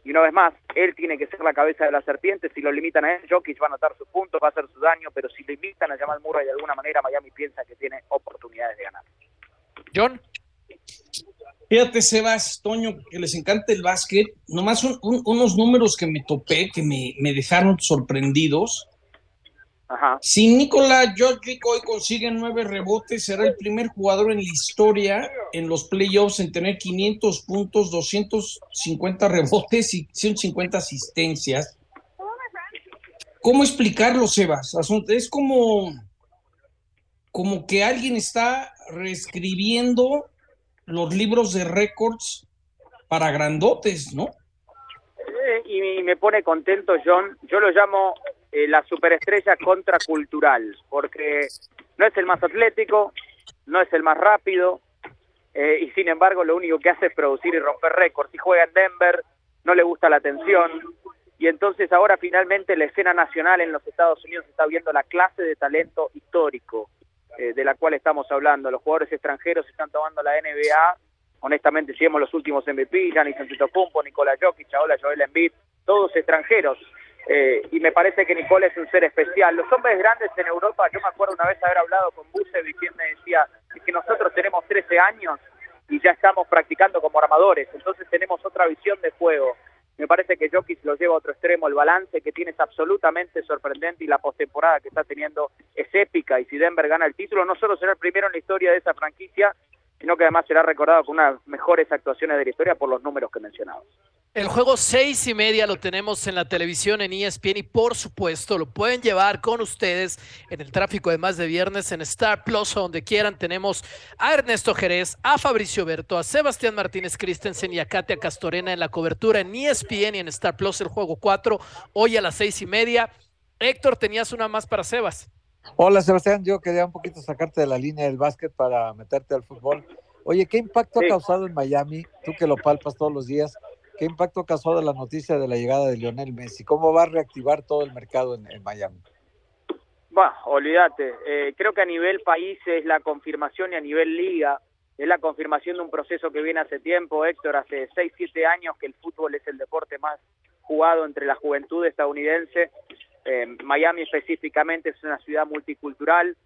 y una vez más, él tiene que ser la cabeza de la serpiente. Si lo limitan a él, Jokic va a anotar sus puntos, va a hacer su daño, pero si limitan a Jamal Murray de alguna manera, Miami piensa que tiene oportunidades de ganar. John. Fíjate, Sebas, Toño, que les encanta el básquet. Nomás unos números que me topé, que me, me dejaron sorprendidos. Si Nikola Jokic hoy consigue nueve rebotes, será el primer jugador en la historia en los playoffs en tener 500 puntos, 250 rebotes y 150 asistencias. ¿Cómo explicarlo, Sebas? Es como, como que alguien está reescribiendo los libros de récords para grandotes, ¿no? Y me pone contento, John. Yo lo llamo eh, la superestrella contracultural, porque no es el más atlético, no es el más rápido, eh, y sin embargo lo único que hace es producir y romper récords. Y juega en Denver, no le gusta la atención, y entonces ahora finalmente la escena nacional en los Estados Unidos está viendo la clase de talento histórico eh, de la cual estamos hablando. Los jugadores extranjeros están tomando la NBA, honestamente si vemos los últimos MVP, Giannis Antetokounmpo, Nicola Jokic, ahora Joel Embiid, todos extranjeros. Eh, y me parece que Nicole es un ser especial. Los hombres grandes en Europa, yo me acuerdo una vez haber hablado con y quien me decía que nosotros tenemos 13 años y ya estamos practicando como armadores, entonces tenemos otra visión de juego. Me parece que Jokic lo lleva a otro extremo, el balance que tiene es absolutamente sorprendente y la postemporada que está teniendo es épica y si Denver gana el título no solo será el primero en la historia de esa franquicia, sino que además será recordado con unas mejores actuaciones de la historia por los números que mencionamos. El juego seis y media lo tenemos en la televisión en ESPN y por supuesto lo pueden llevar con ustedes en el tráfico de más de viernes en Star Plus o donde quieran. Tenemos a Ernesto Jerez, a Fabricio Berto, a Sebastián Martínez Christensen y a Katia Castorena en la cobertura en ESPN y en Star Plus el juego 4 hoy a las seis y media. Héctor, tenías una más para Sebas. Hola Sebastián, yo quería un poquito sacarte de la línea del básquet para meterte al fútbol. Oye, ¿qué impacto ha causado en Miami? Tú que lo palpas todos los días ¿Qué impacto ha causado la noticia de la llegada de Lionel Messi? ¿Cómo va a reactivar todo el mercado en, Miami? Bah, olvídate. Eh, creo que a nivel país es la confirmación y a nivel liga es la confirmación de un proceso que viene hace tiempo, Héctor, hace 6, 7 años que el fútbol es el deporte más jugado entre la juventud estadounidense. Eh, Miami específicamente es una ciudad multicultural,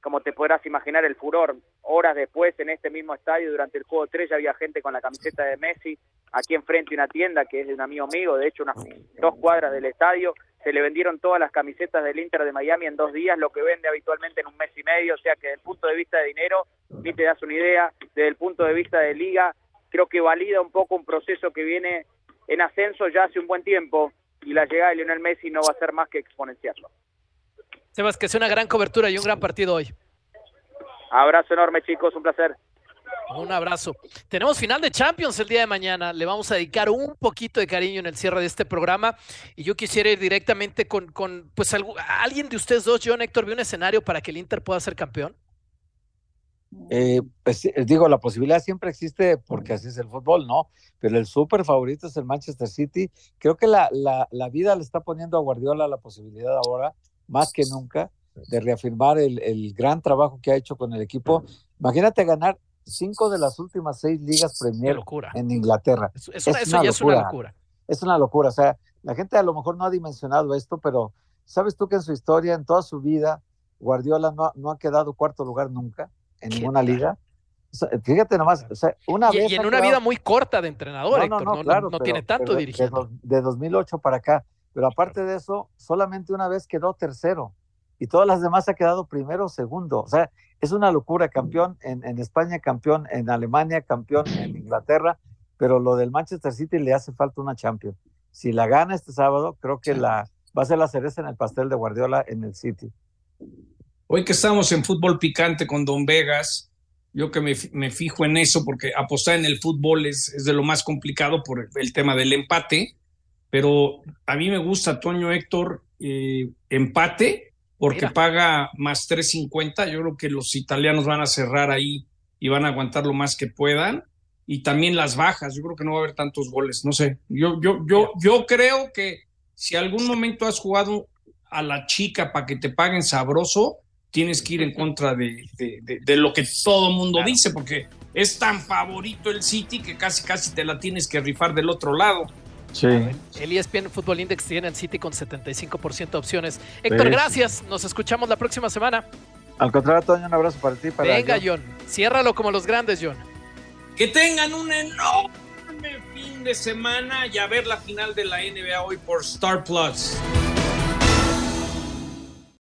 como te podrás imaginar el furor. Horas después, en este mismo estadio, durante el juego 3, ya había gente con la camiseta de Messi. Aquí enfrente una tienda que es de un amigo mío, de hecho, unas dos cuadras del estadio. Se le vendieron todas las camisetas del Inter de Miami en dos días, lo que vende habitualmente en un mes y medio. O sea que desde el punto de vista de dinero, ni te das una idea. Desde el punto de vista de liga, creo que valida un poco un proceso que viene en ascenso ya hace un buen tiempo y la llegada de Lionel Messi no va a ser más que exponenciarlo. Sebas, que sea una gran cobertura y un gran partido hoy. Abrazo enorme, chicos, un placer. Un abrazo. Tenemos final de Champions el día de mañana. Le vamos a dedicar un poquito de cariño en el cierre de este programa. Y yo quisiera ir directamente con, con pues, alguien de ustedes dos, John Héctor, ¿vio un escenario para que el Inter pueda ser campeón? Eh, pues eh, digo, la posibilidad siempre existe porque así es el fútbol, ¿no? Pero el súper favorito es el Manchester City. Creo que la, la, la, vida le está poniendo a Guardiola la posibilidad ahora, más que nunca, de reafirmar el, el gran trabajo que ha hecho con el equipo. Imagínate ganar cinco de las últimas seis ligas Premier en Inglaterra. Es, es, una, eso ya es una locura. Es una locura. O sea, la gente a lo mejor no ha dimensionado esto, pero ¿sabes tú que en su historia, en toda su vida, Guardiola no, no ha quedado cuarto lugar nunca? En ninguna liga. Fíjate nomás, o sea, una y, vez. Y en una vida muy corta de entrenador, Héctor, no, claro, no tiene tanto dirigiendo. De, de, 2008 para acá. Pero aparte de eso, solamente una vez quedó tercero y todas las demás ha quedado primero o segundo. O sea, es una locura, campeón en, en, España, campeón en Alemania, campeón en Inglaterra, pero lo del Manchester City le hace falta una Champions. Si la gana este sábado, creo que la va a ser la cereza en el pastel de Guardiola en el City. Hoy que estamos en fútbol picante con Don Vegas, yo que me, fijo en eso porque apostar en el fútbol es, es, de lo más complicado por el tema del empate, pero a mí me gusta, Toño Héctor, eh, empate porque Mira. paga más 3.50. Yo creo que los italianos van a cerrar ahí y van a aguantar lo más que puedan. Y también las bajas, yo creo que no va a haber tantos goles, no sé. Yo, yo, yo, yo creo que si algún momento has jugado a la chica para que te paguen sabroso, tienes que ir en contra de, de, de, de lo que todo mundo claro. dice, porque es tan favorito el City que casi casi te la tienes que rifar del otro lado. Sí. El ESPN Fútbol Index tiene el City con 75% de opciones. Héctor, sí. gracias. Nos escuchamos la próxima semana. Al contrario, Toño, un abrazo para ti. Para Venga, John. John. Ciérralo como los grandes, John. Que tengan un enorme fin de semana y a ver la final de la NBA hoy por Star Plus.